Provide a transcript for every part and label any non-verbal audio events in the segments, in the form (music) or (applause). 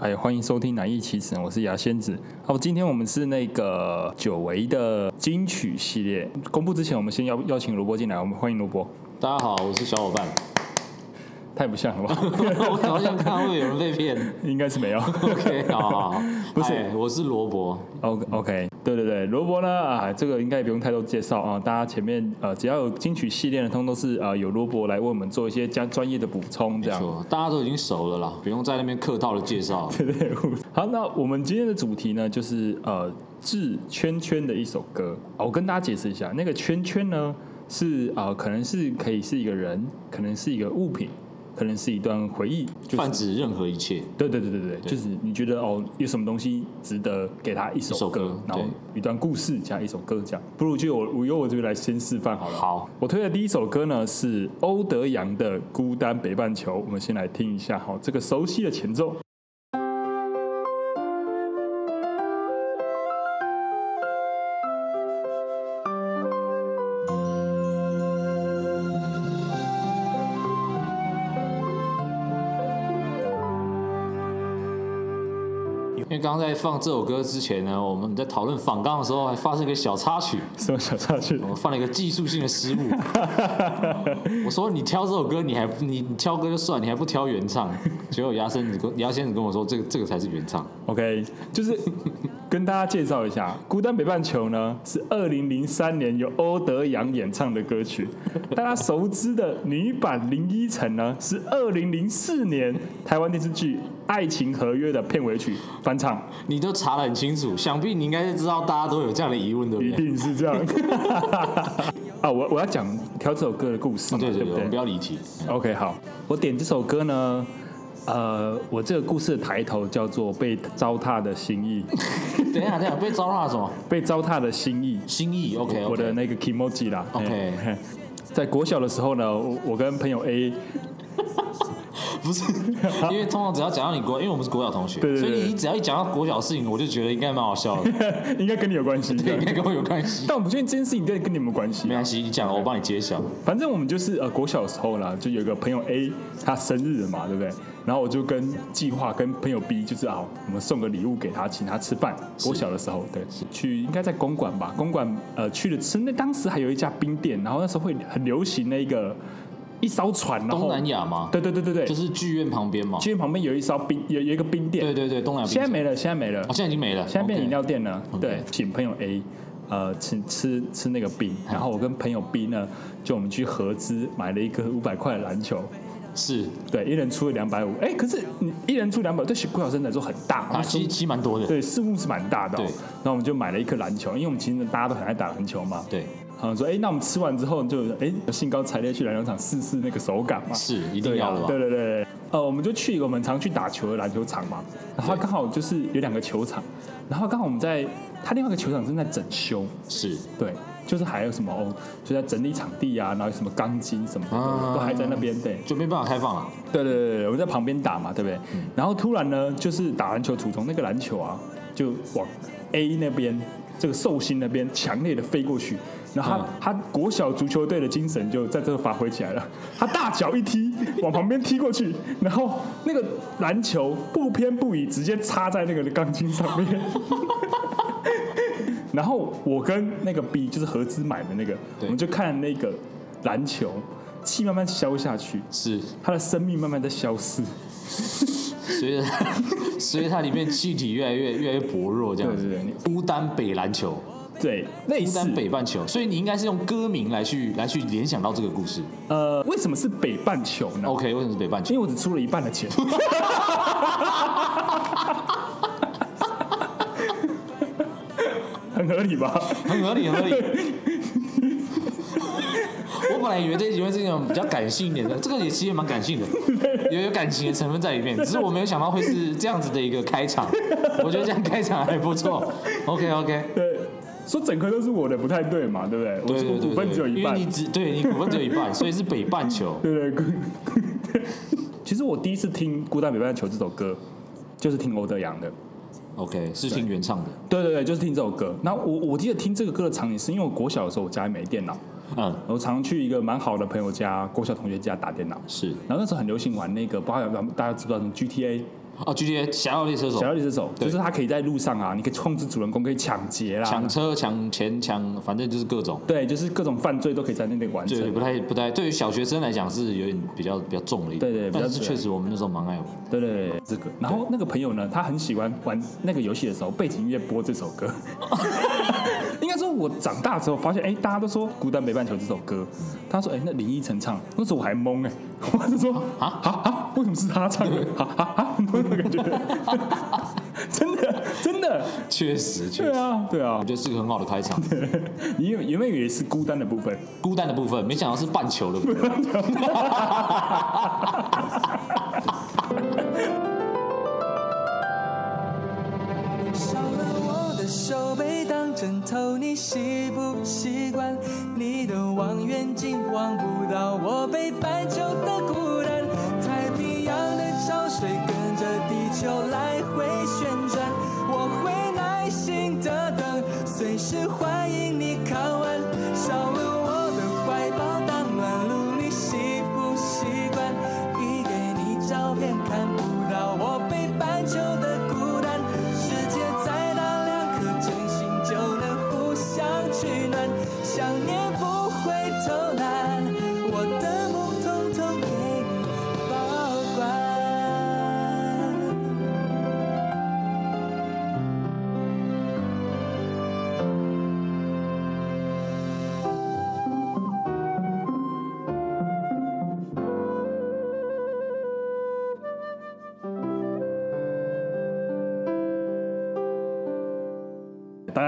哎，欢迎收听《难易其词》，我是牙仙子。好，今天我们是那个久违的金曲系列。公布之前，我们先邀邀请卢波进来，我们欢迎卢波。大家好，我是小伙伴。太不像了吧？(laughs) 我好像看会有人被骗，应该是没有。OK，(laughs) 好好好，不是，我是萝卜。OK OK，对对对，萝卜呢啊，这个应该也不用太多介绍啊，大家前面呃只要有金曲系列的，通都是呃有萝卜来为我们做一些加专业的补充，这样。大家都已经熟了啦，不用在那边客套的介绍。(laughs) 对对。好，那我们今天的主题呢，就是呃致圈圈的一首歌。我跟大家解释一下，那个圈圈呢是呃可能是可以是一个人，可能是一个物品。可能是一段回忆，泛指任何一切。对对对对对，就是你觉得哦，有什么东西值得给他一首歌，然后一段故事加一首歌这样。不如就我我由我这边来先示范好了。好，我推的第一首歌呢是欧德阳的《孤单北半球》，我们先来听一下好，这个熟悉的前奏。刚刚在放这首歌之前呢，我们在讨论访纲的时候，还发生一个小插曲。什么小插曲？我犯了一个技术性的失误。(laughs) 我说你挑这首歌，你还你你挑歌就算，你还不挑原唱。结果牙仙子跟牙仙子跟我说，这个这个才是原唱。OK，就是跟大家介绍一下，《孤单北半球》呢是二零零三年由欧德阳演唱的歌曲。大家熟知的女版林依晨呢是二零零四年台湾电视剧《爱情合约》的片尾曲翻唱。你都查得很清楚，想必你应该是知道大家都有这样的疑问，对不对？一定是这样。(laughs) 啊，我我要讲挑这首歌的故事嘛，对对对，对不对？不要离题。OK，好，我点这首歌呢。呃，我这个故事的抬头叫做《被糟蹋的心意》。(laughs) 等一下，等一下，被糟蹋什么？被糟蹋的心意。心意，OK，我的那个 kimoji 啦。OK，在国小的时候呢，我我跟朋友 A。(laughs) 不是，(laughs) 因为通常只要讲到你国，因为我们是国小同学，对对对，所以你只要一讲到国小的事情，我就觉得应该蛮好笑的，(laughs) 应该跟你有关系，对，应该跟我有关系。但我不确定这件事情跟跟你有没有关系，没关系，你讲，我帮你揭晓。反正我们就是呃国小的时候啦，就有一个朋友 A，他生日了嘛，对不对？然后我就跟计划跟朋友 B，就是啊，我们送个礼物给他，请他吃饭。我小的时候，对，去应该在公馆吧，公馆呃去了吃，那当时还有一家冰店，然后那时候会很流行那个。一艘船，然后东南亚吗？对对对对对，就是剧院旁边嘛。剧院旁边有一艘冰，有有一个冰店。对对对，东南亚。现在没了，现在没了。哦，现在已经没了。现在变饮料店了。Okay. 对，请朋友 A，呃，吃吃吃那个冰，然后我跟朋友 B 呢，就我们去合资买了一个五百块的篮球。是对，一人出了两百五。哎，可是你一人出两百，对国小生来说很大啊，其实其实蛮多的。对，数目是蛮大的。对，然后我们就买了一颗篮球，因为我们其实大家都很爱打篮球嘛。对。好像说，哎，那我们吃完之后就哎兴高采烈去篮球场试试那个手感嘛。是，一定要的吧？对对对，呃，我们就去一个我们常去打球的篮球场嘛。然后刚好就是有两个球场，然后刚好我们在他另外一个球场正在整修。是，对，就是还有什么哦，就在整理场地啊，然后有什么钢筋什么的都还在那边，对，就没办法开放了。对对对，我们在旁边打嘛，对不对？然后突然呢，就是打篮球途中那个篮球啊，就往 A 那边这个寿星那边强烈的飞过去。然后他、嗯、他国小足球队的精神就在这发挥起来了。他大脚一踢，(laughs) 往旁边踢过去，然后那个篮球不偏不倚，直接插在那个钢筋上面。(laughs) 然后我跟那个 B 就是合资买的那个，我们就看那个篮球气慢慢消下去，是他的生命慢慢在消失，(laughs) 随着 (laughs) 随着它里面气体越来越越来越薄弱，这样子。对对对，孤单北篮球。对，类似北半球，所以你应该是用歌名来去来去联想到这个故事。呃，为什么是北半球呢？OK，为什么是北半球？因为我只出了一半的钱。(laughs) 很合理吧？很合理，很合理。(laughs) 我本来以为这一集会是那种比较感性一点的，这个也其实蛮感性的，(laughs) 有有感情的成分在里面。只是我没有想到会是这样子的一个开场，(laughs) 我觉得这样开场还不错。OK，OK。对。说整颗都是我的不太对嘛，对不对？对对对，股份只有一半，因为你只对你股份只有一半，所以是北半球。对对对。其实我第一次听《孤单北半球》这首歌，就是听欧德阳的。OK，是听原唱的。对对对，就是听这首歌。那我我记得听这个歌的场景是因为我国小的时候我家里没电脑，嗯，我常去一个蛮好的朋友家，国小同学家打电脑。是。然后那时候很流行玩那个，不知道大家知不知道什么 GTA。哦，GTA 侠盗猎车手，侠盗猎车手就是他可以在路上啊，你可以控制主人公可以抢劫啦，抢车、抢钱、抢，反正就是各种。对，就是各种犯罪都可以在那边完成。对，不太不太，对于小学生来讲是有点比较比较重的一点。对对但是确实我们那时候蛮爱玩。对对对，这个。然后那个朋友呢，他很喜欢玩那个游戏的时候，背景音乐播这首歌。(laughs) (laughs) 应该说，我长大之后发现，哎，大家都说《孤单北半球》这首歌，他说，哎，那林依晨唱，那时候我还懵哎，(laughs) 我就说，啊啊啊，为什么是他唱的？(laughs) 啊啊啊，那种感觉，真的真的，确实确实，对啊对啊，我觉得是个很好的开场。你有有没有以为是孤单的部分？孤单的部分，没想到是半球的部分。少了我的手背当枕头，你习不习惯？你的望远镜望不到我北半球的孤单。太平洋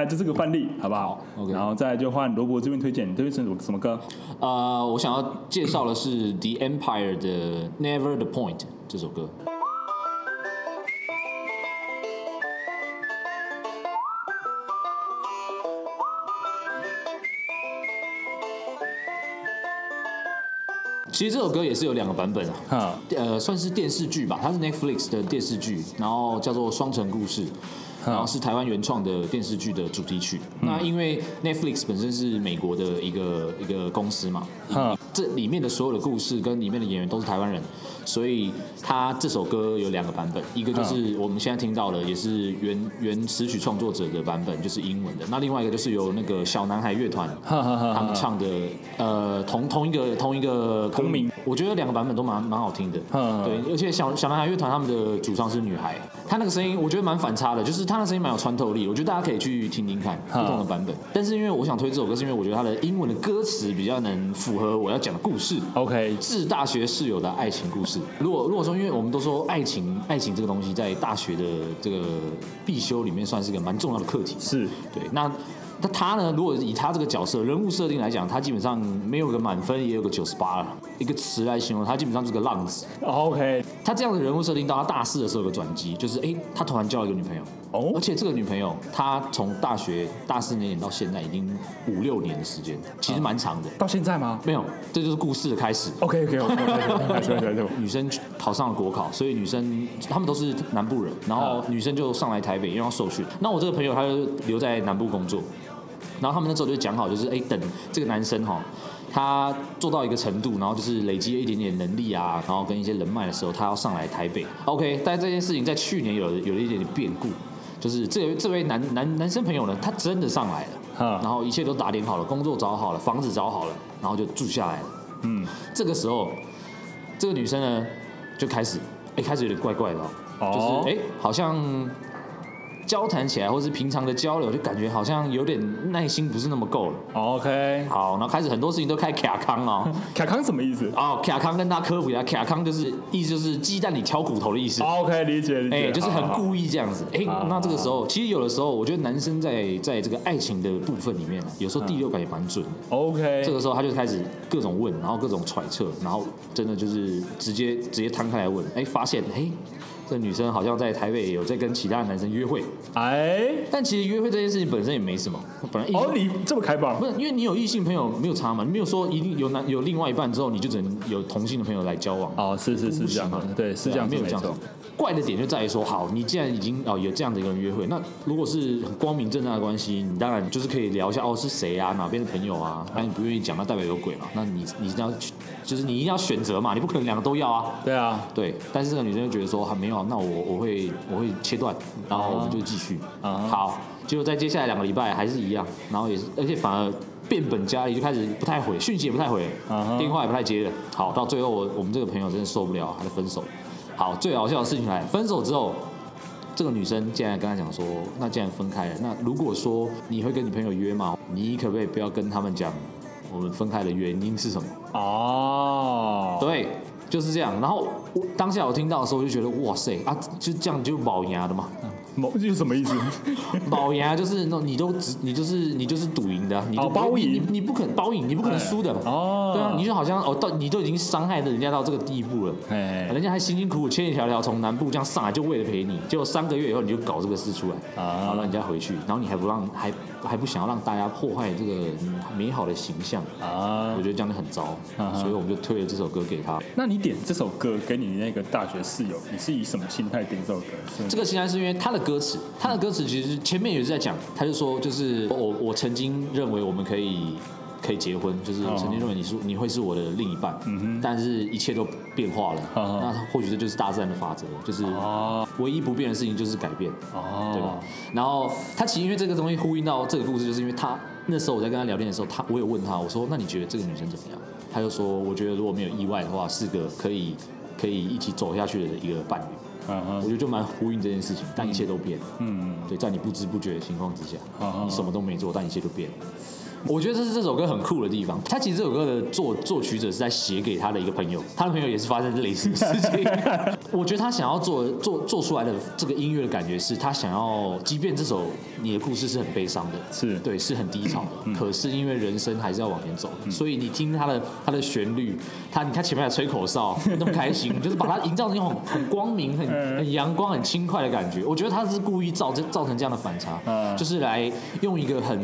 概就这个范例，好不好？好，OK。然后再就换罗伯这边推荐，你这边是什么歌？呃，我想要介绍的是 The Empire 的 Never the Point 这首歌。其实这首歌也是有两个版本啊，哈，呃，算是电视剧吧，它是 Netflix 的电视剧，然后叫做《双城故事》，然后是台湾原创的电视剧的主题曲。那因为 Netflix 本身是美国的一个一个公司嘛，嗯这里面的所有的故事跟里面的演员都是台湾人，所以他这首歌有两个版本，一个就是我们现在听到的，也是原原词曲创作者的版本，就是英文的。那另外一个就是由那个小男孩乐团 (laughs) 他们唱的，呃，同同一个同一个同名，我觉得两个版本都蛮蛮好听的。嗯对，而且小小男孩乐团他们的主唱是女孩，她那个声音我觉得蛮反差的，就是她的声音蛮有穿透力，我觉得大家可以去听听看不同的版本。但是因为我想推这首歌，是因为我觉得它的英文的歌词比较能符合我要讲的故事。，OK，致大学室友的爱情故事。如果如果说，因为我们都说爱情，爱情这个东西在大学的这个必修里面算是一个蛮重要的课题。是对，那那他呢？如果以他这个角色人物设定来讲，他基本上没有个满分，也有个九十八了。一个词来形容，他基本上就是个浪子。，OK，他这样的人物设定到他大四的时候有个转机，就是哎，他突然交了一个女朋友。哦而且这个女朋友，她从大学大四那年到现在已经五六年的时间，其实蛮长的。到现在吗没有，这就是故事的开始。？OK，OK，OK，OK，OK，女生考上了国考，所以女生他们都是南部人，然后女生就上来台北，因为要受训。那我这个朋友他就留在南部工作，然后他们那时候就讲好，就是哎，等这个男生哈，他做到一个程度，然后就是累积了一点点能力啊，然后跟一些人脉的时候，他要上来台北。OK，但这件事情在去年有了有了一点点变故，就是这位这位男男男生朋友呢，他真的上来了，然后一切都打点好了，工作找好了，房子找好了，然后就住下来了。嗯，这个时候，这个女生呢就开始，哎，开始有点怪怪的、就是哎，好像交谈起来，或是平常的交流，就感觉好像有点耐心不是那么够了。，OK，好，然后开始很多事情都开卡康哦。(laughs) 卡康什么意思哦，卡康跟大家科普一下，卡康就是意思就是鸡蛋里挑骨头的意思。？OK，理解理解，哎，就是很故意这样子。哎好，那这个时候，其实有的时候，我觉得男生在在这个爱情的部分里面，有时候第六感也蛮准的。OK，这个时候他就开始各种问，然后各种揣测，然后真的就是直接直接摊开来问，哎，发现哎，这女生好像在台北有在跟其他的男生约会，哎，但其实约会这件事情本身也没什么，本来哦，你这么开放。不是因为你有异性朋友没有差嘛，你没有说一定有男有另外一半之后你就只能有同性的朋友来交往，哦，是是是这样对，是这样没有这样子。怪的点就在于说，好，你既然已经哦有这样的一个人约会，那如果是很光明正大的关系，你当然就是可以聊一下哦是谁啊，哪边的朋友啊，那你不愿意讲，那代表有鬼嘛？那你你一定要就是你一定要选择嘛，你不可能两个都要啊。对啊，对。但是这个女生就觉得说，还没有，那我我会我会切断，然后我们就继续。啊好，结果在接下来两个礼拜还是一样，然后也是，而且反而变本加厉，就开始不太回讯息，也不太回，电话也不太接了。好，到最后我我们这个朋友真的受不了，还是分手。好，最好笑的事情来，分手之后，这个女生竟然跟他讲说，那既然分开了，那如果说你会跟你朋友约吗？你可不可以不要跟他们讲我们分开的原因是什么？哦，对，就是这样。然后我当下我听到的时候，我就觉得哇塞啊，就这样就保牙的嘛。某这是什么意思？(laughs) 保赢就是那，你都只你就是你就是赌赢的，你包赢？你你你不可能包赢，你不可能输的。哦，对啊，你就好像哦，到你都已经伤害了人家到这个地步了，哎人家还辛辛苦苦千里迢迢从南部这样上来，就为了陪你，结果三个月以后你就搞这个事出来，啊。然后让人家回去，然后你还不让还还不想要让大家破坏这个美好的形象，啊我觉得这样就很糟，啊所以我们就推了这首歌给他。那你点这首歌给你那个大学室友，你是以什么心态点这首歌？这个心态是因为他的歌词，他的歌词其实前面也是在讲，他就说就是我我曾经认为我们可以可以结婚，就是曾经认为你是你会是我的另一半，但是一切都变化了，嗯那或许这就是大自然的法则，就是哦唯一不变的事情就是改变，哦对吧？然后他其实因为这个东西呼应到这个故事，就是因为他那时候我在跟他聊天的时候，他我有问他，我说那你觉得这个女生怎么样？他就说我觉得如果没有意外的话，是个可以可以一起走下去的一个伴侣。我觉得就蛮呼应这件事情，但一切都变了。嗯，对，在你不知不觉的情况之下你什么都没做，但一切都变了。我觉得这是这首歌很酷的地方。他其实这首歌的作作曲者是在写给他的一个朋友，他的朋友也是发生类似的事情。(laughs) 我觉得他想要做做做出来的这个音乐的感觉是，他想要，即便这首你的故事是很悲伤的，是对，是很低潮的，可是因为人生还是要往前走，所以你听他的他的旋律，他你看前面还吹口哨，那么开心，就是把它营造成一种很光明、很很阳光、很轻快的感觉。我觉得他是故意造这造成这样的反差，嗯就是来用一个很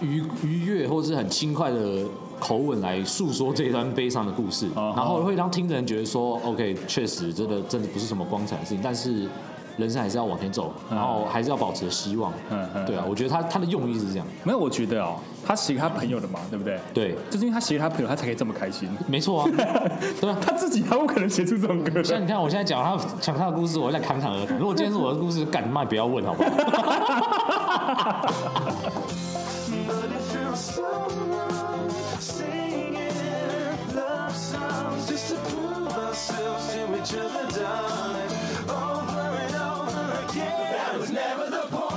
愉愉悦或是很轻快的口吻来诉说这一段悲伤的故事，嗯然后会让听的人觉得说，OK，确实真的真的不是什么光彩的事情，但是人生还是要往前走，然后还是要保持希望嗯嗯。对啊，我觉得他他的用意是这样。没有，我觉得哦，他写给他朋友的嘛，对不对？对，就是因为他写给他朋友，他才可以这么开心。没错啊，(laughs) 对啊。他自己他不可能写出这种歌。像你看，我现在讲他讲他的故事，我在侃侃而谈。如果今天是我的故事，干嘛不要问好不好？(laughs) Singing love songs just to prove ourselves to each other, darling. Over and over again. That was never the point,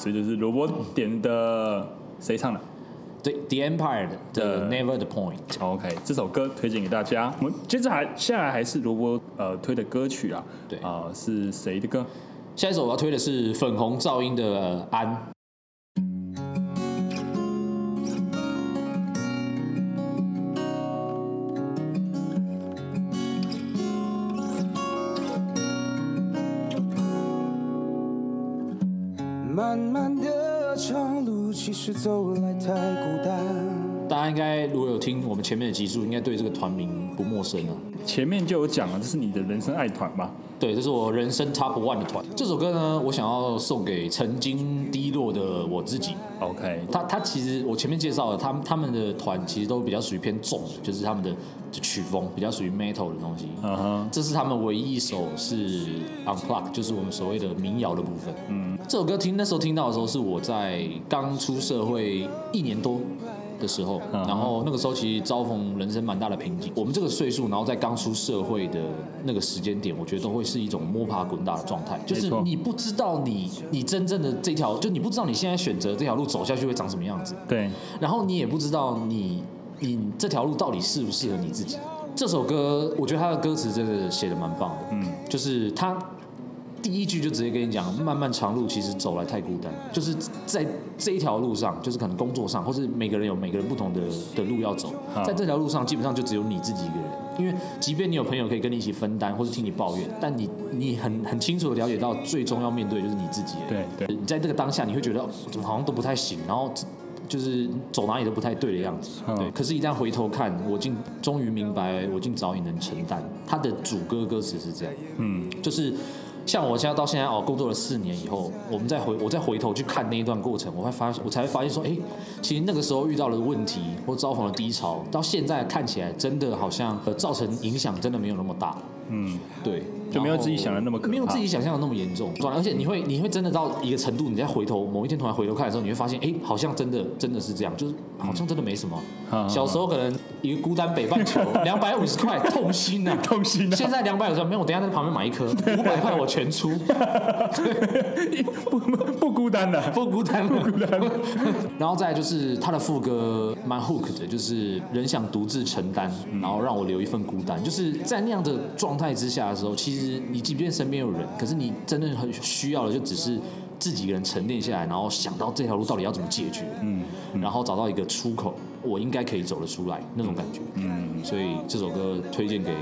所以就是罗伯点的谁唱的对，The Empire 的 Never the Point。？OK，这首歌推荐给大家。我们接着还下来还是罗伯呃推的歌曲啊，对啊、是谁的歌？下一首我要推的是粉红噪音的呃安。我们前面的集数，应该对这个团名不陌生了。前面就有讲了，这是你的人生爱团吧？对，这是我人生 top one 的团。这首歌呢，我想要送给曾经低落的我自己。OK，他他其实我前面介绍了，他们他们的团其实都比较属于偏重的，就是他们的曲风比较属于 metal 的东西。嗯哼，这是他们唯一一首是 unplugged，就是我们所谓的民谣的部分。嗯，这首歌听那时候听到的时候，是我在刚出社会一年多。的时候，然后那个时候其实遭逢人生蛮大的瓶颈。我们这个岁数，然后在刚出社会的那个时间点，我觉得都会是一种摸爬滚打的状态，就是你不知道你你真正的这条，就你不知道你现在选择这条路走下去会长什么样子。对。然后你也不知道你你这条路到底适不适合你自己。这首歌，我觉得他的歌词真的写的蛮棒的。嗯，就是他。第一句就直接跟你讲，漫漫长路其实走来太孤单，就是在这一条路上，就是可能工作上，或是每个人有每个人不同的的路要走，在这条路上基本上就只有你自己一个人，因为即便你有朋友可以跟你一起分担，或是听你抱怨，但你你很很清楚的了解到，最终要面对就是你自己。对对，你在这个当下，你会觉得怎么好像都不太行，然后就是走哪里都不太对的样子。对，可是，一旦回头看，我竟终于明白，我竟早已能承担。他的主歌歌词是这样，嗯，就是。像我现在到现在哦，工作了四年以后，我们再回我再回头去看那一段过程，我会发我才会发现说，哎，其实那个时候遇到了问题或遭逢的低潮，到现在看起来真的好像呃造成影响真的没有那么大。嗯，对，就没有自己想的那么可怕，没有自己想象的那么严重。而且你会你会真的到一个程度，你再回头某一天突然回头看的时候，你会发现，哎，好像真的真的是这样，就是好像真的没什么。嗯、小时候可能一个孤单北半球，(laughs) 两百五十块痛心呐、啊，痛心、啊。现在两百五十块没有，我等一下在旁边买一颗，五百块我全出。(laughs) 不不孤单的，不孤单，(laughs) 不孤单。然后再来就是他的副歌蛮 hook 的，就是人想独自承担，然后让我留一份孤单，就是在那样的状态之下的时候，其实你即便身边有人，可是你真的很需要的就只是自己一个人沉淀下来，然后想到这条路到底要怎么解决，嗯，然后找到一个出口，我应该可以走得出来那种感觉，嗯，所以这首歌推荐给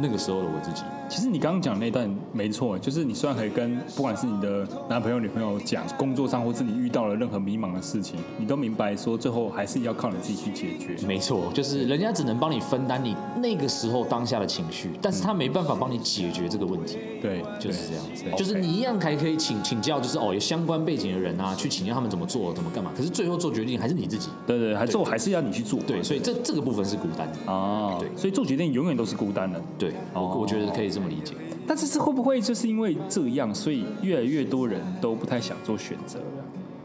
那个时候的我自己。其实你刚刚讲那段没错，就是你虽然可以跟不管是你的男朋友、女朋友讲工作上或是你遇到了任何迷茫的事情，你都明白说最后还是要靠你自己去解决。没错，就是人家只能帮你分担你那个时候当下的情绪，但是他没办法帮你解决这个问题。对，就是这样子。就是你一样还可以请请教，就是哦有相关背景的人啊，去请教他们怎么做、怎么干嘛。可是最后做决定还是你自己。对对，还最后还是要你去做。对，所以这这个部分是孤单的啊。对，所以做决定永远都是孤单的。对，我我觉得可以这么理解。但这是会不会就是因为这样，所以越来越多人都不太想做选择了？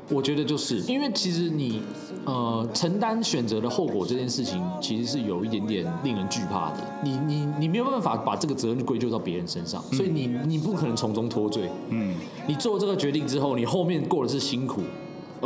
我觉得就是因为其实你呃承担选择的后果这件事情，其实是有一点点令人惧怕的。你你你没有办法把这个责任归咎到别人身上，所以你你不可能从中脱罪。嗯，你做这个决定之后，你后面过的是辛苦。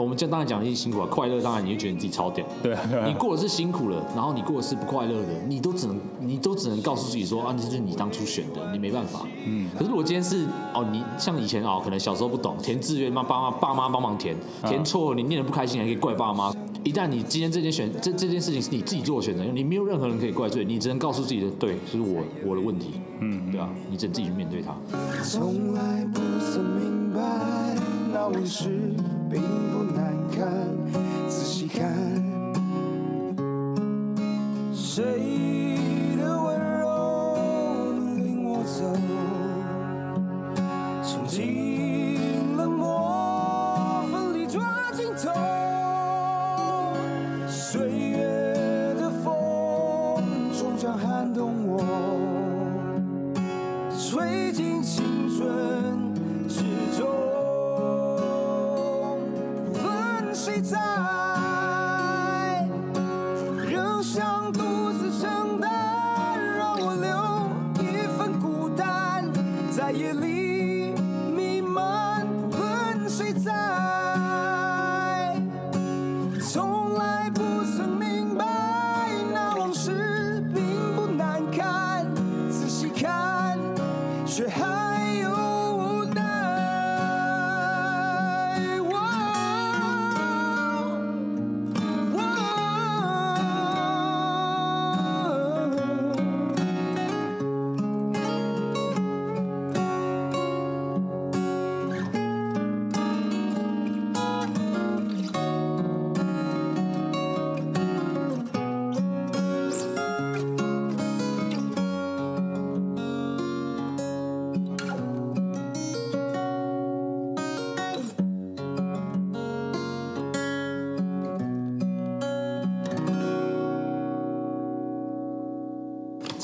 我们这当然讲的是辛苦啊，快乐当然你就觉得你自己超屌。对啊，对啊，你过的是辛苦了，然后你过的是不快乐的，你都只能你都只能告诉自己说啊，这就是你当初选的，你没办法。嗯。可是如果今天是哦，你像以前哦，可能小时候不懂填志愿，妈爸妈爸妈帮忙填，填错了你念的不开心还可以怪爸妈。一旦你今天这件选这这件事情是你自己做的选择，你没有任何人可以怪罪，你只能告诉自己的对，是我我的问题。嗯，对啊，你只能自己去面对它。从来不曾明白那并不难看，仔细看，谁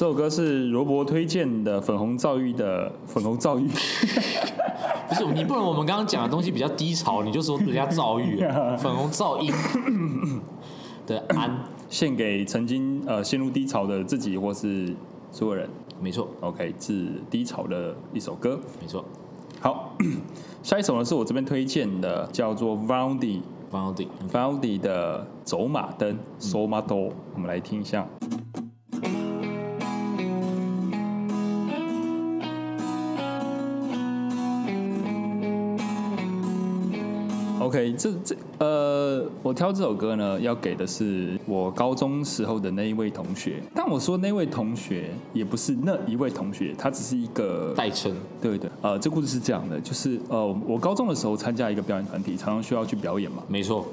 这首歌是罗伯推荐的粉红躁郁的粉红躁郁。(laughs) 不是你不能，我们刚刚讲的东西比较低潮，你就说人家躁郁、啊，(laughs) 粉红噪音的安，献给曾经呃陷入低潮的自己或是所有人。没错，OK，是低潮的一首歌。没错，好，(coughs) 下一首呢是我这边推荐的，叫做 Vaundy Vaundy Vaundy 的走马灯 Somato，我们来听一下。OK，这这呃，我挑这首歌呢，要给的是我高中时候的那一位同学。但我说那位同学也不是那一位同学，他只是一个代称。对对，呃，这故事是这样的，就是呃，我高中的时候参加一个表演团体，常常需要去表演嘛。没错。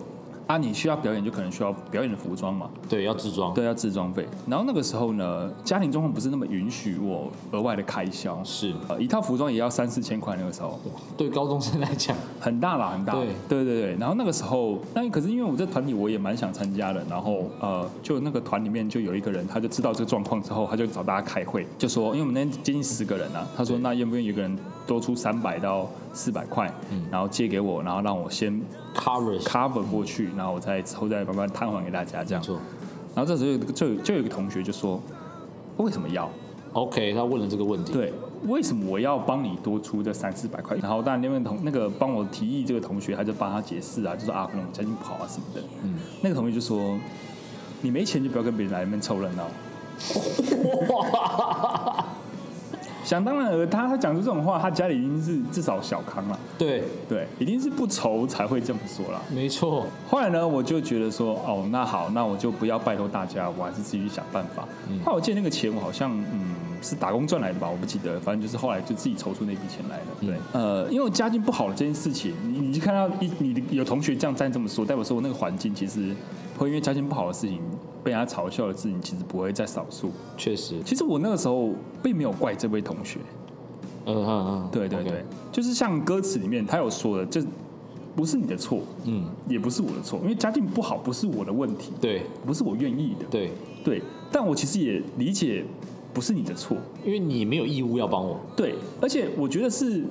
啊，你需要表演就可能需要表演的服装嘛？对，要自装。对，要自装费。然后那个时候呢，家庭状况不是那么允许我额外的开销。是，呃，一套服装也要三四千块。那个时候，对高中生来讲很大啦，很大。对，对对对。然后那个时候，那可是因为我在团体我也蛮想参加的。然后呃，就那个团里面就有一个人，他就知道这个状况之后，他就找大家开会，就说，因为我们那天接近十个人啊，他说那愿不愿意一个人多出三百到四百块，嗯，然后借给我，然后让我先。cover cover 过去，然后我再之后再慢慢摊还给大家这样。然后这时候就有就有一个同学就说：“为什么要？”OK，他问了这个问题。对，为什么我要帮你多出这三四百块？然后当然那位同那个帮我提议这个同学，他就帮他解释啊，就说啊，可能我家境不好啊什么的。嗯，那个同学就说：“你没钱就不要跟别人来那边凑热闹。(laughs) ”想当然而他他讲出这种话，他家里一定是至少小康了。对对，一定是不愁才会这么说啦。没错。后来呢，我就觉得说，哦，那好，那我就不要拜托大家，我还是自己去想办法。嗯。后来我借那个钱，我好像嗯是打工赚来的吧，我不记得，反正就是后来就自己筹出那笔钱来了。对。呃，因为我家境不好的这件事情，你你就看到一你有同学这样站这么说，代表说我那个环境其实会因为家境不好的事情。被人家嘲笑的事情其实不会在少数，确实。其实我那个时候并没有怪这位同学，嗯嗯嗯，对对对，就是像歌词里面他有说的，这不是你的错，嗯，也不是我的错，因为家境不好不是我的问题，对，不是我愿意的，对。对，但我其实也理解不是你的错，因为你没有义务要帮我，对，而且我觉得是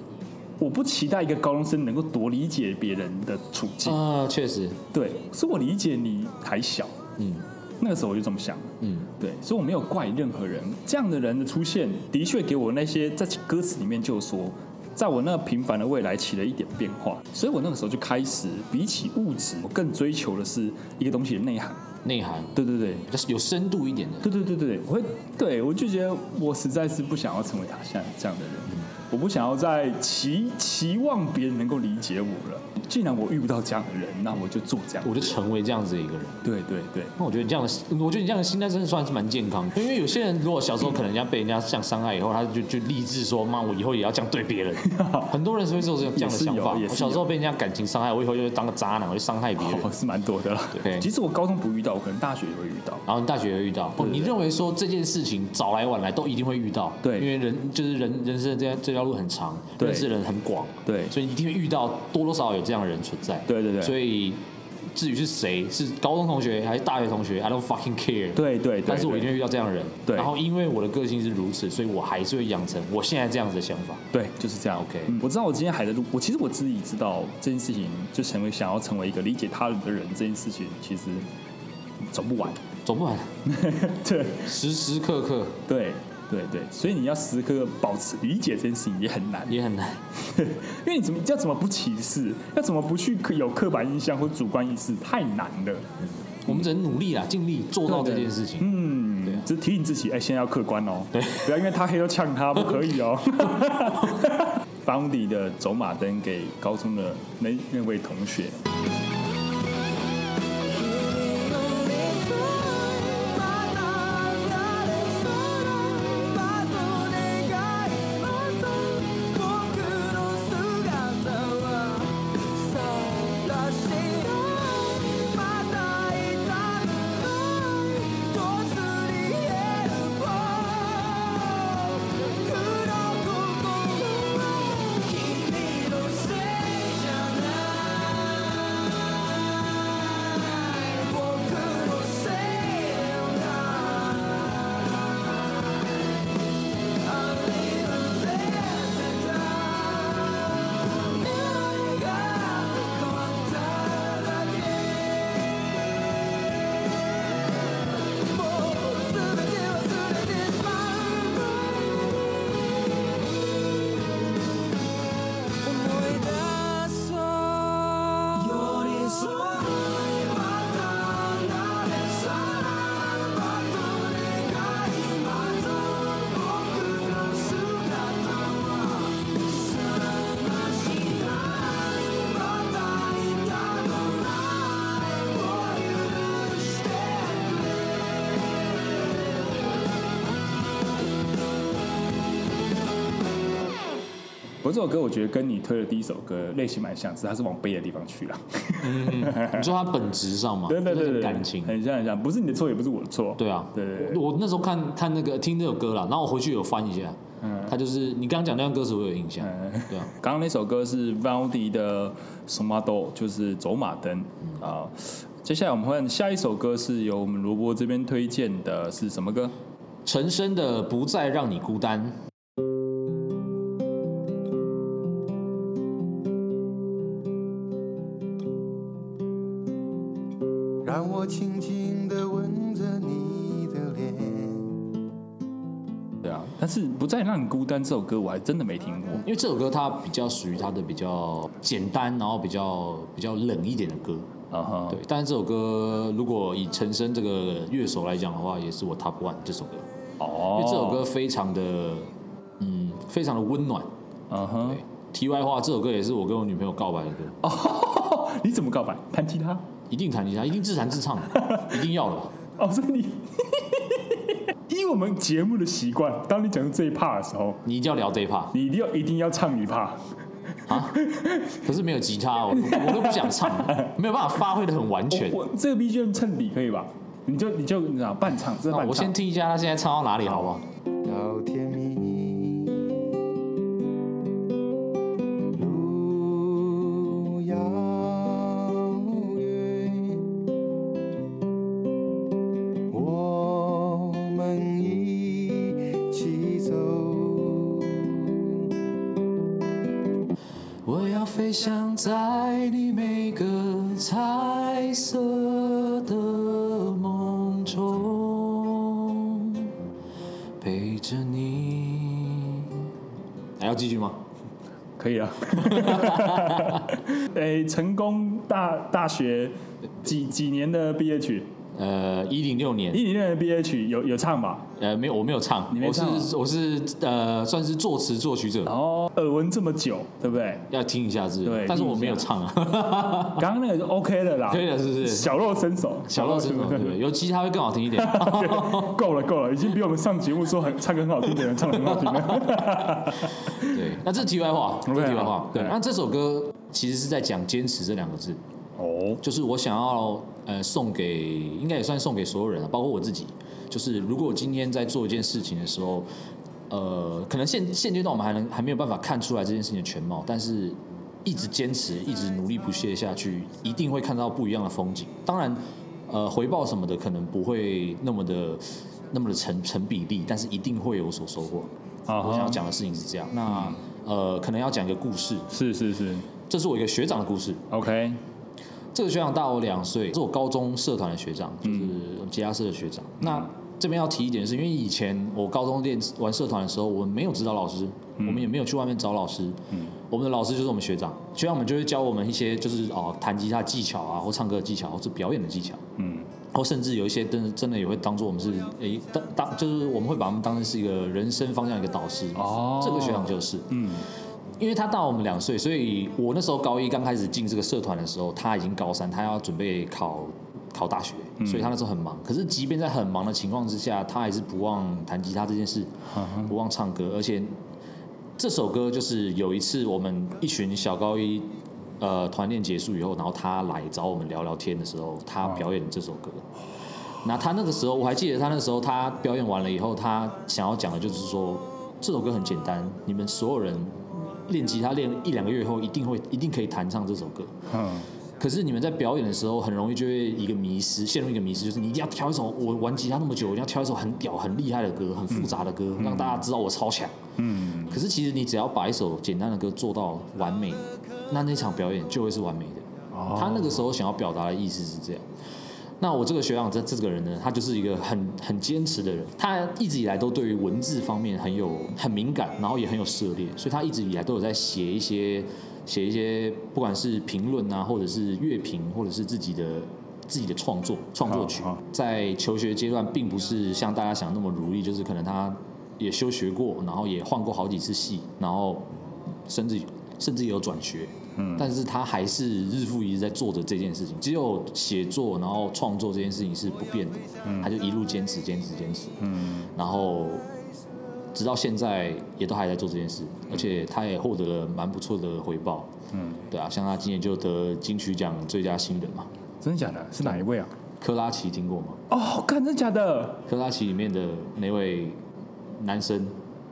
我不期待一个高中生能够多理解别人的处境啊，确实，对，是我理解你还小，嗯。那个时候我就这么想，嗯，对，所以我没有怪任何人。这样的人的出现，的确给我那些在歌词里面就说，在我那平凡的未来起了一点变化。所以我那个时候就开始，比起物质，我更追求的是一个东西的内涵。内涵，对对对，有深度一点的。对对对对，我会，对我就觉得我实在是不想要成为他像这样的人，我不想要再期期望别人能够理解我了。既然我遇不到这样的人，那我就做这样，我就成为这样子的一个人。对对对，那我觉得你这样的，我觉得你这样的心态真的算是蛮健康的。因为有些人如果小时候可能人家被人家这样伤害以后，他就就立志说，妈，我以后也要这样对别人。(laughs) 很多人是会做这样这样的想法。我小时候被人家感情伤害，我以后就会当个渣男，我就伤害别人。(laughs) 哦，是蛮多的了。对，其实我高中不遇到，我可能大学也会遇到。然后你大学也会遇到。你认为说这件事情早来晚来都一定会遇到？对，因为人就是人人生这样这条路很长，认识人很广，对，所以一定会遇到多多少少有这样的人存在。对。对对对，所以至于是谁，是高中同学还是大学同学，I don't fucking care。对对，对，但是我一定会遇到这样的人。对，然后因为我的个性是如此，所以我还是会养成我现在这样子的想法。对，就是这样。OK，嗯，我知道我今天还在录，我其实我自己知道这件事情，就成为想要成为一个理解他人的人，这件事情其实走不完，走不完。(laughs) 对，时时刻刻，对。对对，所以你要时刻保持理解这件事情也很难，也很难，(laughs) 因为你怎么要怎么不歧视，要怎么不去有刻板印象或主观意识，太难了。我们只能努力啦，尽力做到这件事情。嗯，对，只是提醒自己，哎，现在要客观哦，对，不要因为他黑就呛他，不可以哦。Vaundy 的走马灯给高中的那那位同学。我这首歌我觉得跟你推的第一首歌类型蛮像，只是它是往悲的地方去了。嗯，(laughs) 你说它本质上嘛，对对对对，感情很像很像，不是你的错，也不是我的错。对啊，对对对。我那时候看看那个听这首歌了，然后我回去有翻一下，嗯，他就是你刚刚讲那段歌词，我有印象。对啊，刚刚那首歌是 Vivaldi 的《什么都》，就是走马灯啊。接下来我们换下一首歌，是由我们萝卜这边推荐的，是什么歌？陈升的《不再让你孤单》。再让你孤单这首歌我还真的没听过，因为这首歌它比较属于它的比较简单，然后比较比较冷一点的歌啊哈。对，但是这首歌如果以陈升这个乐手来讲的话，也是我 top one 这首歌哦，因为这首歌非常的嗯，非常的温暖。嗯哼。题外话，这首歌也是我跟我女朋友告白的歌。哦，(laughs) 你怎么告白？弹吉他？一定弹吉他，一定自弹自唱，(laughs) 一定要的。哦，所以你依我们节目的习惯，当你讲到这一 part 的时候，你一定要聊这一 part，你一定要一定要唱一 part 啊！可是没有吉他，我我都不想唱，没有办法发挥的很完全。我这个 BGM 衬底可以吧？你就你就你知道半唱，这伴唱。我先听一下他现在唱到哪里，好不好？到天明。继续吗？可以啊。(laughs) (laughs) 哎，成功大大学几几年的毕业曲？呃，一零六年，一零六年的毕业曲有有唱吧？呃，没有，我没有唱，你没唱，我是我是呃，算是作词作曲者。哦，耳闻这么久，对不对？要听一下是，对，但是我没有唱啊。(laughs) 刚刚那个是 OK 的啦，可以的，是不是？小露身手，小露身手，对不对？有吉他会更好听一点。(laughs) 够了，够了，已经比我们上节目说很唱歌很好听的人唱的很好听了。(laughs) 对，那这是题外话，这是题外话。对，那这首歌其实是在讲坚持这两个字。哦，就是我想要呃送给，应该也算送给所有人了，包括我自己。就是如果我今天在做一件事情的时候，呃，可能现现阶段我们还能还没有办法看出来这件事情的全貌，但是一直坚持，一直努力不懈下去，一定会看到不一样的风景。当然，呃，回报什么的可能不会那么的那么的成成比例，但是一定会有所收获。啊，我想要讲的事情是这样。那呃，可能要讲一个故事。是是是，这是我一个学长的故事。OK。这个学长大我两岁，是我高中社团的学长，就是吉他社的学长。嗯、那这边要提一点是，因为以前我高中练玩社团的时候，我们没有指导老师，嗯、我们也没有去外面找老师。嗯、我们的老师就是我们学长，学长们就会教我们一些就是哦弹吉他技巧啊，或唱歌的技巧，或是表演的技巧。嗯，或甚至有一些真的真的也会当做我们是诶当当就是我们会把他们当成是一个人生方向一个导师。哦，这个学长就是嗯。因为他大我们两岁，所以我那时候高一刚开始进这个社团的时候，他已经高三，他要准备考考大学，所以他那时候很忙。可是即便在很忙的情况之下，他还是不忘弹吉他这件事，不忘唱歌。而且这首歌就是有一次我们一群小高一呃团练结束以后，然后他来找我们聊聊天的时候，他表演这首歌。那他那个时候我还记得，他那时候他表演完了以后，他想要讲的就是说，这首歌很简单，你们所有人。练吉他练一两个月以后，一定会一定可以弹唱这首歌。嗯。可是你们在表演的时候，很容易就会一个迷失，陷入一个迷失，就是你一定要挑一首我玩吉他那么久，我一定要挑一首很屌、很厉害的歌，很复杂的歌，让大家知道我超强。嗯。可是其实你只要把一首简单的歌做到完美，那那场表演就会是完美的。哦。他那个时候想要表达的意思是这样。那我这个学长这这个人呢，他就是一个很很坚持的人，他一直以来都对于文字方面很有很敏感，然后也很有涉猎，所以他一直以来都有在写一些写一些，不管是评论啊，或者是乐评，或者是自己的自己的创作。创作曲，在求学阶段并不是像大家想的那么如意，就是可能他也休学过，然后也换过好几次戏，然后甚至甚至也有转学。但是他还是日复一日在做着这件事情，只有写作然后创作这件事情是不变的，他就一路坚持坚持坚持，然后直到现在也都还在做这件事，而且他也获得了蛮不错的回报。嗯，对啊，像他今年就得金曲奖最佳新人嘛。真的假的？是哪一位啊？科拉奇听过吗？哦，看真的假的？科拉奇里面的那位男生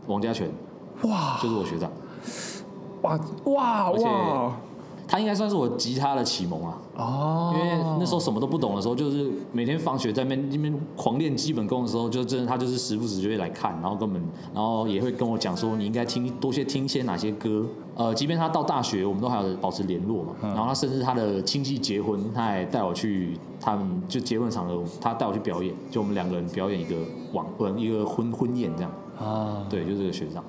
王家全，哇，就是我学长。哇哇哇！他应该算是我吉他的启蒙啊！哦，因为那时候什么都不懂的时候，就是每天放学在那边那边狂练基本功的时候，就真的他就是时不时就会来看，然后根本然后也会跟我讲说，你应该听多些听些哪些歌。呃，即便他到大学，我们都还有保持联络嘛。然后他甚至他的亲戚结婚，他还带我去他们就结婚场合，他带我去表演，就我们两个人表演一个晚婚一个婚婚宴这样。啊，对，就是这个学长。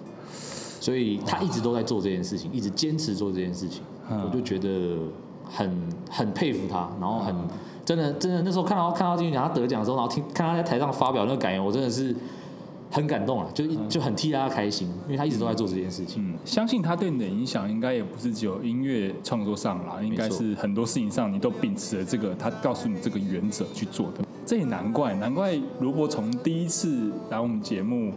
所以他一直都在做这件事情，一直坚持做这件事情，我就觉得很很佩服他，然后很真的真的那时候看到看到金曲奖他得奖的时候，然后听看他在台上发表那个感言，我真的是很感动啊，就就很替他开心，因为他一直都在做这件事情。嗯，相信他对你的影响应该也不是只有音乐创作上啦，应该是很多事情上你都秉持了这个他告诉你这个原则去做的。这也难怪，难怪罗伯从第一次来我们节目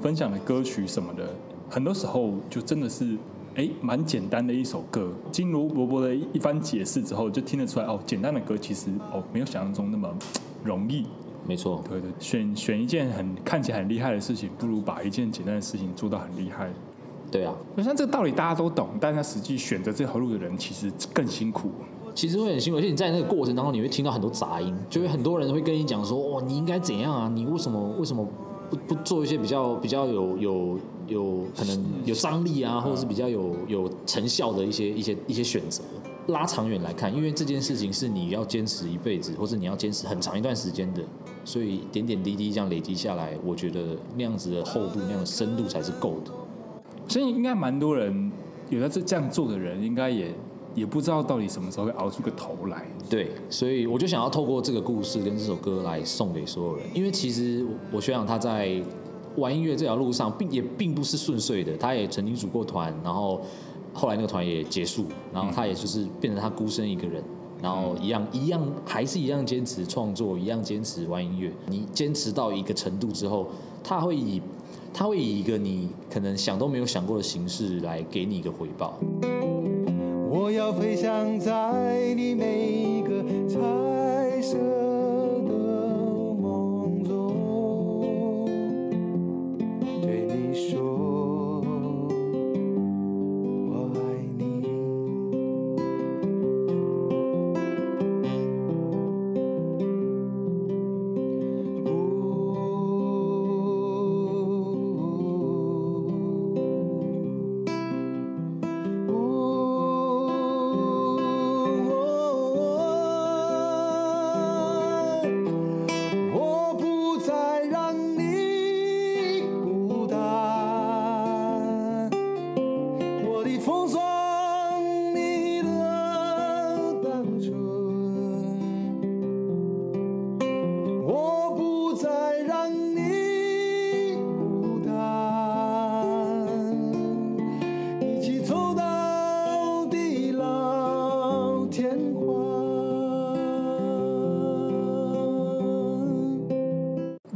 分享的歌曲什么的。很多时候就真的是，哎，蛮简单的一首歌。经罗伯伯的一番解释之后，就听得出来哦，简单的歌其实哦没有想象中那么容易。没错，对对，选选一件很看起来很厉害的事情，不如把一件简单的事情做到很厉害。对啊，像这个道理大家都懂，但他实际选择这条路的人其实更辛苦。其实会很辛苦，而且你在那个过程当中，你会听到很多杂音，就会很多人会跟你讲说，哦，你应该怎样啊？你为什么为什么不不做一些比较比较有有。有可能有张力啊，或者是比较有有成效的一些一些一些选择。拉长远来看，因为这件事情是你要坚持一辈子，或者你要坚持很长一段时间的，所以点点滴滴这样累积下来，我觉得那样子的厚度、那样的深度才是够的。所以应该蛮多人有在这这样做的人，应该也也不知道到底什么时候会熬出个头来。对，所以我就想要透过这个故事跟这首歌来送给所有人，因为其实我学长他在。玩音乐这条路上，并也并不是顺遂的。他也曾经组过团，然后后来那个团也结束，然后他也就是变成他孤身一个人，然后一样一样还是一样坚持创作，一样坚持玩音乐。你坚持到一个程度之后，他会以他会以一个你可能想都没有想过的形式来给你一个回报。我要飞翔在你每个彩色。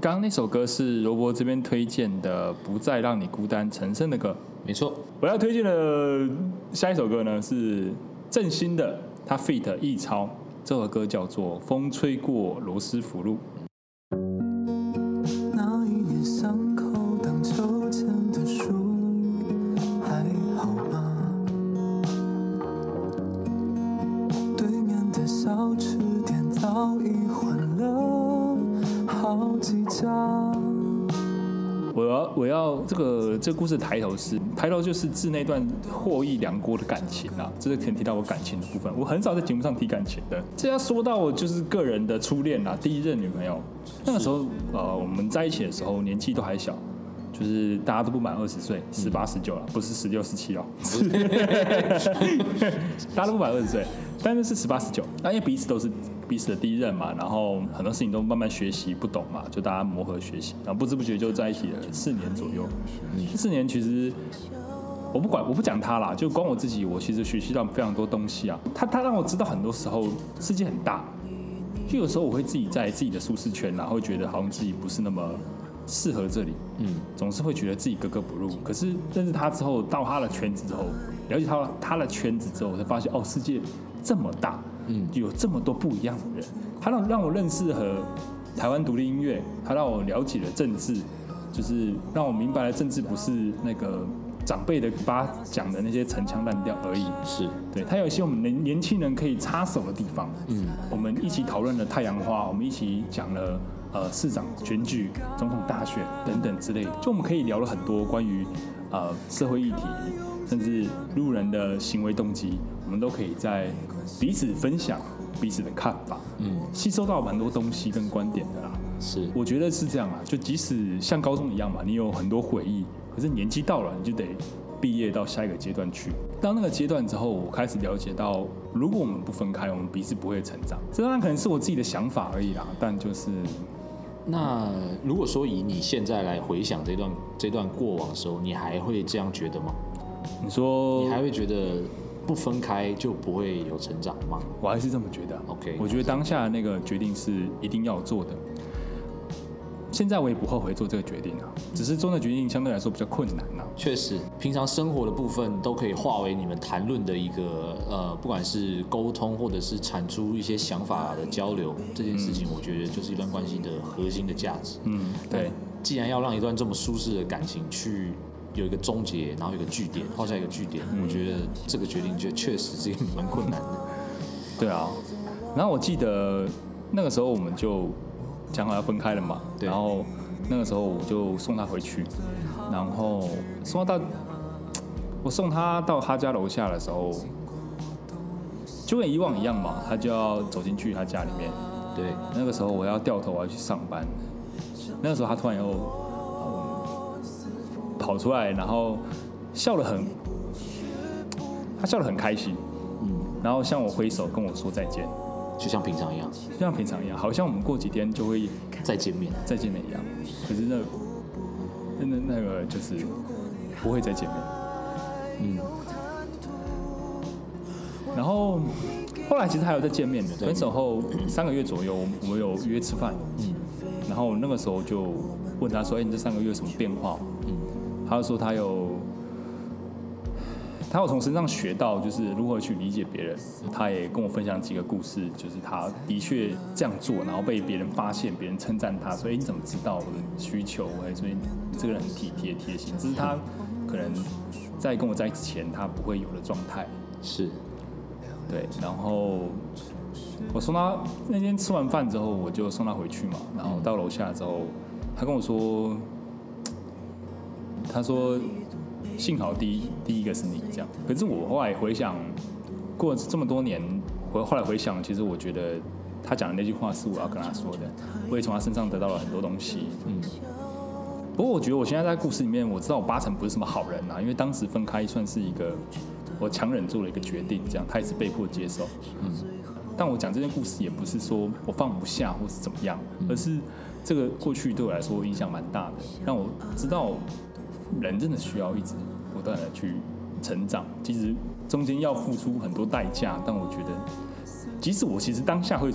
刚刚那首歌是罗伯这边推荐的《不再让你孤单》陈升的歌，没错。我要推荐的下一首歌呢是郑兴的，他 feat. 易超，这首歌叫做《风吹过罗斯福路》。故事抬头是抬头就是致那段获益良多的感情啊，这是可能提到我感情的部分。我很少在节目上提感情的，这要说到我就是个人的初恋啊，第一任女朋友。那个时候呃我们在一起的时候年纪都还小，就是大家都不满二十岁，十八十九了，不是十六十七哦，(laughs) 大家都不满二十岁，但是是十八十九，那因为彼此都是。彼此的第一任嘛，然后很多事情都慢慢学习不懂嘛，就大家磨合学习，然后不知不觉就在一起了四年左右。嗯四年其实我不管，我不讲他啦，就光我自己，我其实学习到非常多东西啊。他他让我知道很多时候世界很大，就有时候我会自己在自己的舒适圈，然后觉得好像自己不是那么适合这里，嗯，总是会觉得自己格格不入。可是认识他之后，到他的圈子之后，了解他他的圈子之后，我才发现哦，世界这么大，嗯，有这么多不一样的人。他让让我认识和台湾独立音乐，他让我了解了政治，就是让我明白了政治不是那个。长辈的八讲的那些陈腔滥调而已，是对他有一些我们年年轻人可以插手的地方。嗯，我们一起讨论了太阳花，我们一起讲了呃市长选举、总统大选等等之类的，就我们可以聊了很多关于呃社会议题，甚至路人的行为动机，我们都可以在彼此分享彼此的看法，嗯，吸收到蛮多东西跟观点的啦。是，我觉得是这样啊，就即使像高中一样嘛，你有很多回忆。可是年纪到了，你就得毕业到下一个阶段去。到那个阶段之后，我开始了解到，如果我们不分开，我们彼此不会成长。这当然可能是我自己的想法而已啦。但就是，那如果说以你现在来回想这段这段过往的时候，你还会这样觉得吗？你说，你还会觉得不分开就不会有成长吗？我还是这么觉得。OK，我觉得当下的那个决定是一定要做的。现在我也不后悔做这个决定啊，只是做的决定相对来说比较困难啊。确实，平常生活的部分都可以化为你们谈论的一个呃，不管是沟通或者是产出一些想法的交流，这件事情我觉得就是一段关系的核心的价值。嗯，对。既然要让一段这么舒适的感情去有一个终结，然后有一个据点，画下一个据点，嗯，我觉得这个决定就确实是蛮困难的。对啊，然后我记得那个时候我们就。讲好要分开了嘛，然后那个时候我就送他回去，然后送他到我送他到他家楼下的时候，就跟以往一样嘛，他就要走进去他家里面。对，那个时候我要掉头我要去上班，那个时候他突然又、嗯、跑出来，然后笑得很，他笑得很开心，嗯，然后向我挥手跟我说再见。就像平常一样，就像平常一样，好像我们过几天就会再见面，再见面一样。可是那那那个就是不会再见面。嗯。然后后来其实还有再见面的，分手后三个月左右，我们有约吃饭。嗯。然后那个时候就问他说：“哎，你这三个月有什么变化？”嗯。他就说他有。他有从身上学到，就是如何去理解别人。他也跟我分享几个故事，就是他的确这样做，然后被别人发现，别人称赞他，所以你怎么知道我的需求？哎，所以你这个人很体贴贴心，这是他可能在跟我在一起前他不会有的状态。是，对。然后我送他那天吃完饭之后，我就送他回去嘛。然后到楼下之后，他跟我说，他说。幸好第一第一个是你这样，可是我后来回想，过了这么多年，我后来回想，其实我觉得他讲的那句话是我要跟他说的，我也从他身上得到了很多东西。嗯，不过我觉得我现在在故事里面，我知道我八成不是什么好人啊，因为当时分开算是一个我强忍做了一个决定，这样他也是被迫接受。嗯，但我讲这件故事也不是说我放不下或是怎么样，而是这个过去对我来说影响蛮大的，让我知道人真的需要一直。不断的去成长，其实中间要付出很多代价，但我觉得，即使我其实当下会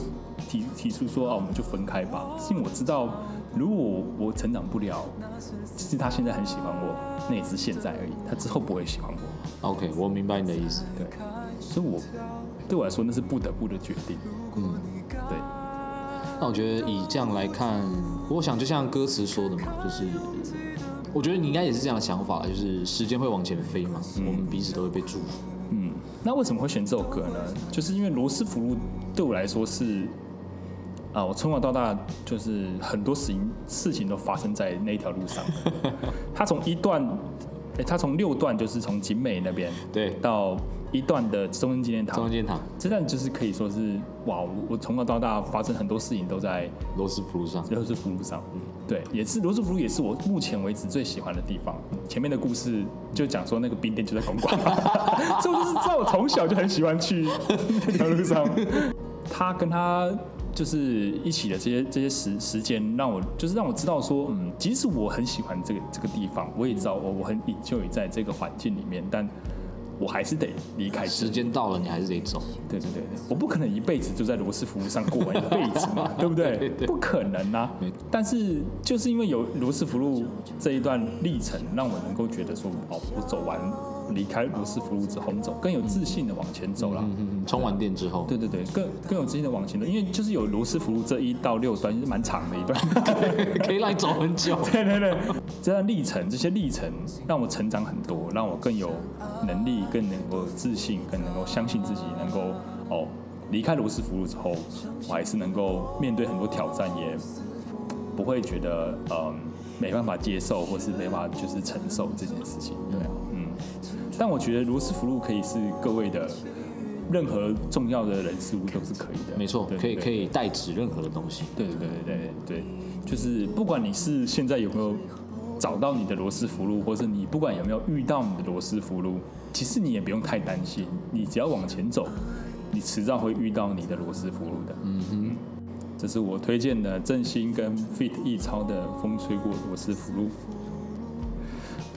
提提出说啊，我们就分开吧，是因为我知道，如果我成长不了，其实他现在很喜欢我，那也是现在而已，他之后不会喜欢我。OK，我明白你的意思，对，所以我对我来说那是不得不的决定。嗯，对。那我觉得以这样来看，我想就像歌词说的嘛，就是。我觉得你应该也是这样的想法，就是时间会往前飞嘛，嗯、我们彼此都会被祝福。嗯，那为什么会选这首歌呢？就是因为罗斯福路对我来说是啊，我从小到大就是很多事情事情都发生在那一条路上。(laughs) 他从一段，哎，他从六段就是从景美那边对到。一段的中正纪念堂，中正纪念堂，这段就是可以说是哇，我从小到大发生很多事情都在罗斯福路上，罗斯福路上，嗯，对，也是罗斯福也是我目前为止最喜欢的地方。前面的故事就讲说那个冰店就在公馆，(laughs) 这就是知道我从小就很喜欢去那条路上。他跟他就是一起的这些这些时时间，让我就是让我知道说，嗯，即使我很喜欢这个这个地方，我也知道我我很就也在这个环境里面，但。我还是得离开。时间到了，你还是得走。对对对对，我不可能一辈子就在罗斯福路上过完一辈子嘛，对不对？(laughs) 对对不可能啊！但是就是因为有罗斯福路这一段历程，让我能够觉得说，哦，我走完。离开罗斯福路之后，我们走更有自信的往前走了。嗯嗯，充完电之后，对对对，更更有自信的往前走，因为就是有罗斯福路这一到六段，是蛮长的一段，(laughs) 可以让你走很久。(laughs) 对对对，这段历程，这些历程让我成长很多，让我更有能力，更能够自信，更能够相信自己，能够哦离开罗斯福路之后，我还是能够面对很多挑战，也不会觉得嗯没办法接受，或是没办法就是承受这件事情。对。但我觉得罗斯福路可以是各位的任何重要的人事物都是可以的，没错，可以可以代指任何的东西。对对对对对对，就是不管你是现在有没有找到你的罗斯福路，或是你不管有没有遇到你的罗斯福路，其实你也不用太担心，你只要往前走，你迟早会遇到你的罗斯福路的。嗯哼，这是我推荐的正兴跟 Fit 易超的风吹过罗斯福路。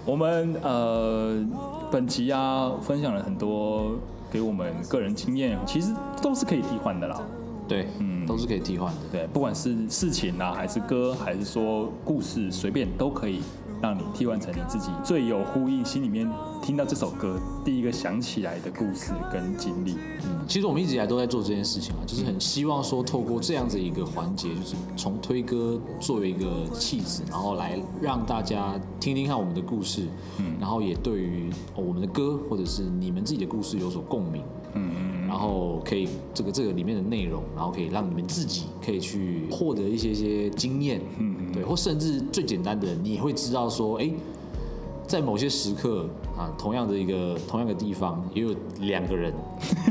我们呃。本集啊，分享了很多给我们个人经验，其实都是可以替换的啦。对，嗯，都是可以替换的。对，不管是事情啊，还是歌，还是说故事，随便都可以。让你替换成你自己最有呼应，心里面听到这首歌第一个想起来的故事跟经历。嗯，其实我们一直以来都在做这件事情啊，就是很希望说透过这样子一个环节，就是从推歌作为一个气质，然后来让大家听听看我们的故事，嗯，然后也对于我们的歌或者是你们自己的故事有所共鸣，嗯嗯。然后可以这个这个里面的内容，然后可以让你们自己可以去获得一些些经验，嗯嗯，对，或甚至最简单的，你会知道说，哎，在某些时刻啊，同样的一个同样的地方，也有两个人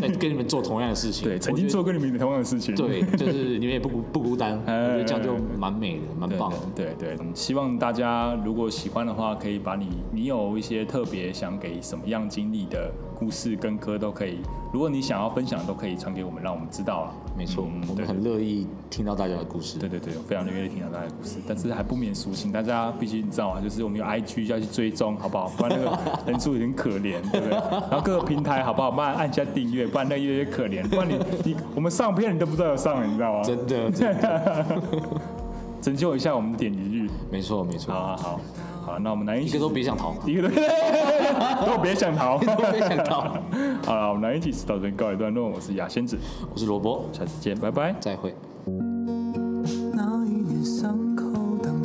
在跟你们做同样的事情，(laughs) 对，曾经做跟你们同样的事情，对，就是你们也不孤不孤单，(laughs) 我觉得这样就蛮美的，蛮棒的，对对，对。希望大家如果喜欢的话，可以把你你有一些特别想给什么样经历的。故事跟歌都可以，如果你想要分享，都可以传给我们，让我们知道啊。没错，嗯、我们很乐意听到大家的故事。对对对，我非常乐意听到大家的故事，但是还不免俗，请大家必须你知道啊，就是我们有 IG 要去追踪，好不好？不然那个人数有点可怜，对不对？(laughs) 然后各个平台好不好？慢慢按一下订阅，不然那个越来越可怜。不然你你我们上片你都不知道有上了，你知道吗？真的，真的 (laughs) 拯救一下我们的点击率。没错没错，好好好。好，那我们南一个 (laughs) 都别想逃，一个都都别想逃，都别想逃。好了，我们南一起到这边告一段落。我是雅仙子，我是萝卜，下次见，拜拜，再会。那一年伤口荡